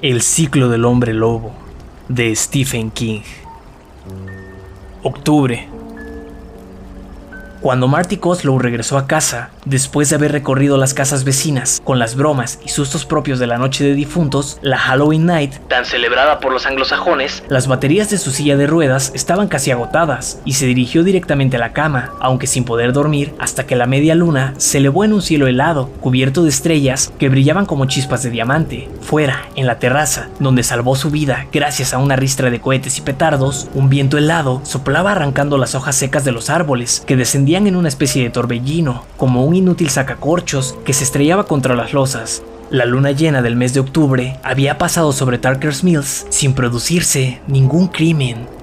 El ciclo del hombre lobo de Stephen King. Octubre cuando Marty Coslow regresó a casa, después de haber recorrido las casas vecinas con las bromas y sustos propios de la noche de difuntos, la Halloween Night, tan celebrada por los anglosajones, las baterías de su silla de ruedas estaban casi agotadas y se dirigió directamente a la cama, aunque sin poder dormir, hasta que la media luna se elevó en un cielo helado, cubierto de estrellas que brillaban como chispas de diamante. Fuera, en la terraza, donde salvó su vida gracias a una ristra de cohetes y petardos, un viento helado soplaba arrancando las hojas secas de los árboles que descendían en una especie de torbellino, como un inútil sacacorchos que se estrellaba contra las losas. La luna llena del mes de octubre había pasado sobre Tarker's Mills sin producirse ningún crimen.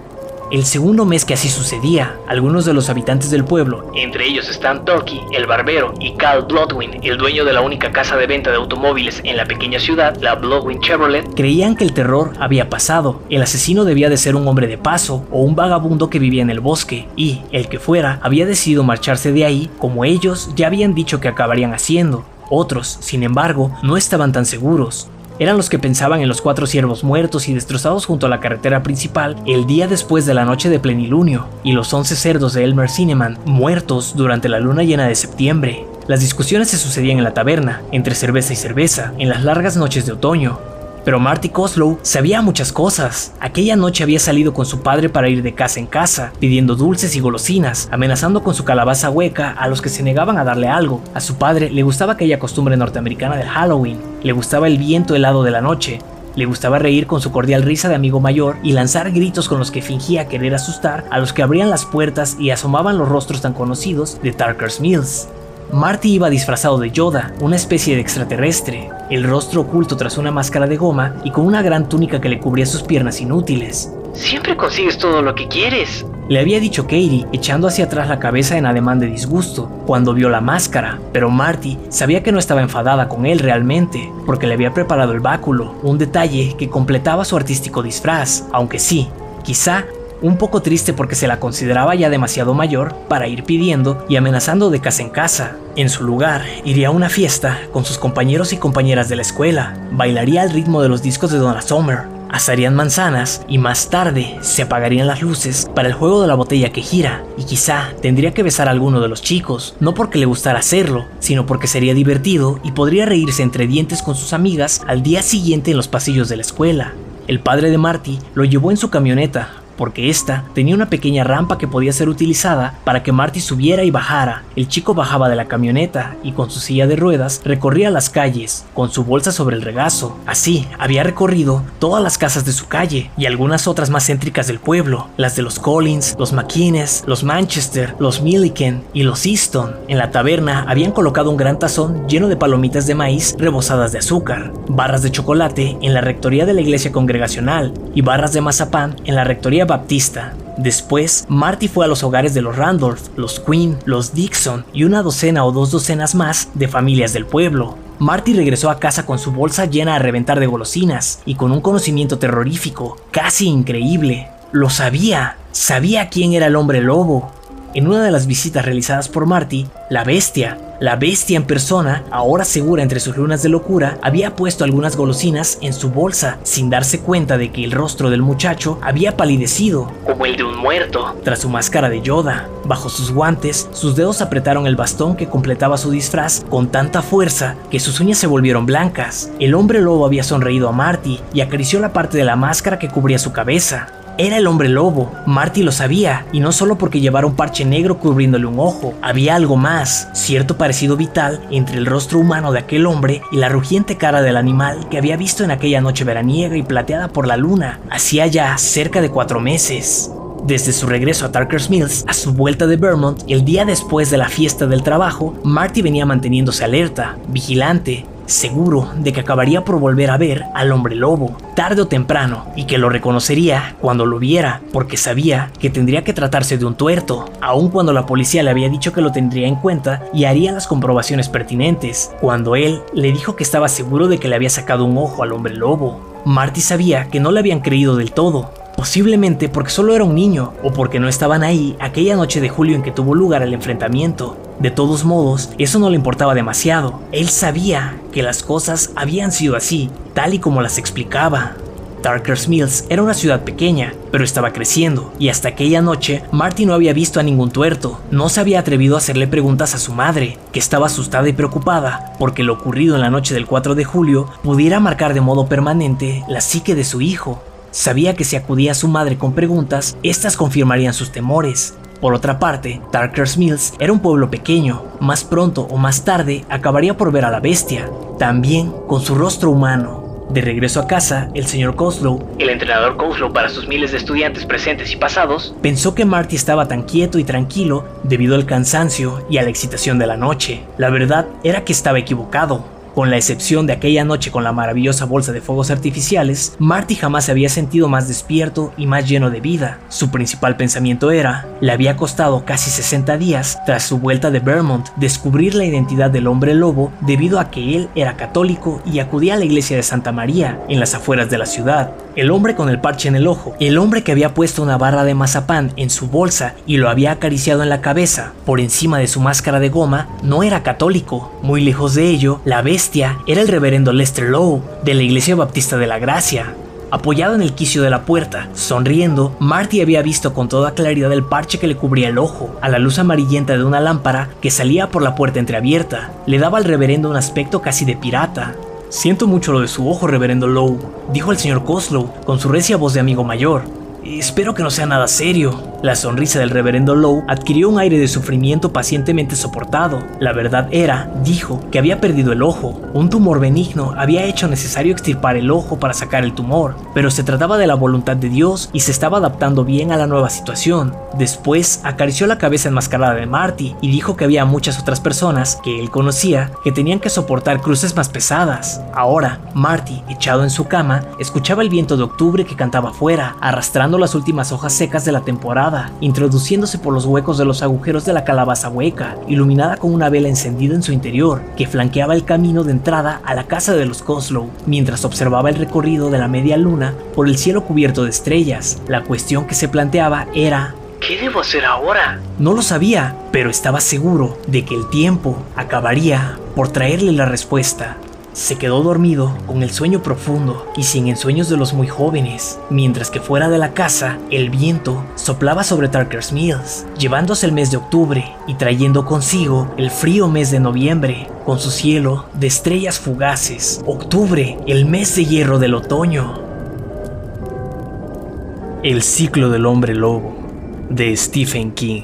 El segundo mes que así sucedía, algunos de los habitantes del pueblo, entre ellos Stan Turkey, el barbero, y Cal Bloodwin, el dueño de la única casa de venta de automóviles en la pequeña ciudad, la Bloodwin Chevrolet, creían que el terror había pasado. El asesino debía de ser un hombre de paso o un vagabundo que vivía en el bosque, y, el que fuera, había decidido marcharse de ahí como ellos ya habían dicho que acabarían haciendo. Otros, sin embargo, no estaban tan seguros eran los que pensaban en los cuatro ciervos muertos y destrozados junto a la carretera principal el día después de la noche de plenilunio, y los once cerdos de Elmer Cineman muertos durante la luna llena de septiembre. Las discusiones se sucedían en la taberna, entre cerveza y cerveza, en las largas noches de otoño, pero Marty Coslow sabía muchas cosas. Aquella noche había salido con su padre para ir de casa en casa, pidiendo dulces y golosinas, amenazando con su calabaza hueca a los que se negaban a darle algo. A su padre le gustaba aquella costumbre norteamericana del Halloween, le gustaba el viento helado de la noche, le gustaba reír con su cordial risa de amigo mayor y lanzar gritos con los que fingía querer asustar a los que abrían las puertas y asomaban los rostros tan conocidos de Tarker's Mills. Marty iba disfrazado de Yoda, una especie de extraterrestre, el rostro oculto tras una máscara de goma y con una gran túnica que le cubría sus piernas inútiles. Siempre consigues todo lo que quieres, le había dicho Katie, echando hacia atrás la cabeza en ademán de disgusto, cuando vio la máscara, pero Marty sabía que no estaba enfadada con él realmente, porque le había preparado el báculo, un detalle que completaba su artístico disfraz, aunque sí, quizá un poco triste porque se la consideraba ya demasiado mayor para ir pidiendo y amenazando de casa en casa. En su lugar, iría a una fiesta con sus compañeros y compañeras de la escuela, bailaría al ritmo de los discos de Donna Summer, asarían manzanas y más tarde se apagarían las luces para el juego de la botella que gira y quizá tendría que besar a alguno de los chicos, no porque le gustara hacerlo, sino porque sería divertido y podría reírse entre dientes con sus amigas al día siguiente en los pasillos de la escuela. El padre de Marty lo llevó en su camioneta, porque esta tenía una pequeña rampa que podía ser utilizada para que Marty subiera y bajara. El chico bajaba de la camioneta y con su silla de ruedas recorría las calles, con su bolsa sobre el regazo. Así, había recorrido todas las casas de su calle y algunas otras más céntricas del pueblo, las de los Collins, los McKinnes, los Manchester, los Milliken y los Easton. En la taberna habían colocado un gran tazón lleno de palomitas de maíz rebosadas de azúcar, barras de chocolate en la rectoría de la iglesia congregacional y barras de mazapán en la rectoría Baptista. Después, Marty fue a los hogares de los Randolph, los Quinn, los Dixon y una docena o dos docenas más de familias del pueblo. Marty regresó a casa con su bolsa llena a reventar de golosinas y con un conocimiento terrorífico, casi increíble. Lo sabía, sabía quién era el hombre lobo, en una de las visitas realizadas por Marty, la bestia, la bestia en persona, ahora segura entre sus lunas de locura, había puesto algunas golosinas en su bolsa, sin darse cuenta de que el rostro del muchacho había palidecido, como el de un muerto, tras su máscara de Yoda. Bajo sus guantes, sus dedos apretaron el bastón que completaba su disfraz con tanta fuerza que sus uñas se volvieron blancas. El hombre lobo había sonreído a Marty y acarició la parte de la máscara que cubría su cabeza. Era el hombre lobo. Marty lo sabía, y no solo porque llevara un parche negro cubriéndole un ojo. Había algo más, cierto parecido vital entre el rostro humano de aquel hombre y la rugiente cara del animal que había visto en aquella noche veraniega y plateada por la luna, hacía ya cerca de cuatro meses. Desde su regreso a Tarker's Mills a su vuelta de Vermont, el día después de la fiesta del trabajo, Marty venía manteniéndose alerta, vigilante, seguro de que acabaría por volver a ver al hombre lobo, tarde o temprano, y que lo reconocería cuando lo viera, porque sabía que tendría que tratarse de un tuerto, aun cuando la policía le había dicho que lo tendría en cuenta y haría las comprobaciones pertinentes, cuando él le dijo que estaba seguro de que le había sacado un ojo al hombre lobo. Marty sabía que no le habían creído del todo, posiblemente porque solo era un niño o porque no estaban ahí aquella noche de julio en que tuvo lugar el enfrentamiento. De todos modos, eso no le importaba demasiado. Él sabía que las cosas habían sido así tal y como las explicaba. Darkers Mills era una ciudad pequeña, pero estaba creciendo, y hasta aquella noche Marty no había visto a ningún tuerto, no se había atrevido a hacerle preguntas a su madre, que estaba asustada y preocupada porque lo ocurrido en la noche del 4 de julio pudiera marcar de modo permanente la psique de su hijo. Sabía que si acudía a su madre con preguntas, éstas confirmarían sus temores, por otra parte, Darkers Mills era un pueblo pequeño, más pronto o más tarde acabaría por ver a la bestia, también con su rostro humano, de regreso a casa, el señor Coslow, el entrenador Coslow para sus miles de estudiantes presentes y pasados, pensó que Marty estaba tan quieto y tranquilo debido al cansancio y a la excitación de la noche. La verdad era que estaba equivocado. Con la excepción de aquella noche con la maravillosa bolsa de fuegos artificiales, Marty jamás se había sentido más despierto y más lleno de vida. Su principal pensamiento era, le había costado casi 60 días tras su vuelta de Vermont descubrir la identidad del hombre lobo debido a que él era católico y acudía a la iglesia de Santa María en las afueras de la ciudad. El hombre con el parche en el ojo, el hombre que había puesto una barra de mazapán en su bolsa y lo había acariciado en la cabeza por encima de su máscara de goma, no era católico. Muy lejos de ello, la bestia era el reverendo Lester Lowe de la Iglesia Baptista de la Gracia. Apoyado en el quicio de la puerta, sonriendo, Marty había visto con toda claridad el parche que le cubría el ojo, a la luz amarillenta de una lámpara que salía por la puerta entreabierta. Le daba al reverendo un aspecto casi de pirata, Siento mucho lo de su ojo, reverendo Lowe, dijo el señor Coslow con su recia voz de amigo mayor. Espero que no sea nada serio. La sonrisa del reverendo Lowe adquirió un aire de sufrimiento pacientemente soportado. La verdad era, dijo, que había perdido el ojo. Un tumor benigno había hecho necesario extirpar el ojo para sacar el tumor, pero se trataba de la voluntad de Dios y se estaba adaptando bien a la nueva situación. Después acarició la cabeza enmascarada de Marty y dijo que había muchas otras personas que él conocía que tenían que soportar cruces más pesadas. Ahora, Marty, echado en su cama, escuchaba el viento de octubre que cantaba afuera, arrastrando las últimas hojas secas de la temporada introduciéndose por los huecos de los agujeros de la calabaza hueca, iluminada con una vela encendida en su interior, que flanqueaba el camino de entrada a la casa de los Coslow, mientras observaba el recorrido de la media luna por el cielo cubierto de estrellas. La cuestión que se planteaba era ¿Qué debo hacer ahora? No lo sabía, pero estaba seguro de que el tiempo acabaría por traerle la respuesta. Se quedó dormido con el sueño profundo y sin ensueños de los muy jóvenes, mientras que fuera de la casa el viento soplaba sobre Tarker's Mills, llevándose el mes de octubre y trayendo consigo el frío mes de noviembre, con su cielo de estrellas fugaces. Octubre, el mes de hierro del otoño. El ciclo del hombre lobo, de Stephen King.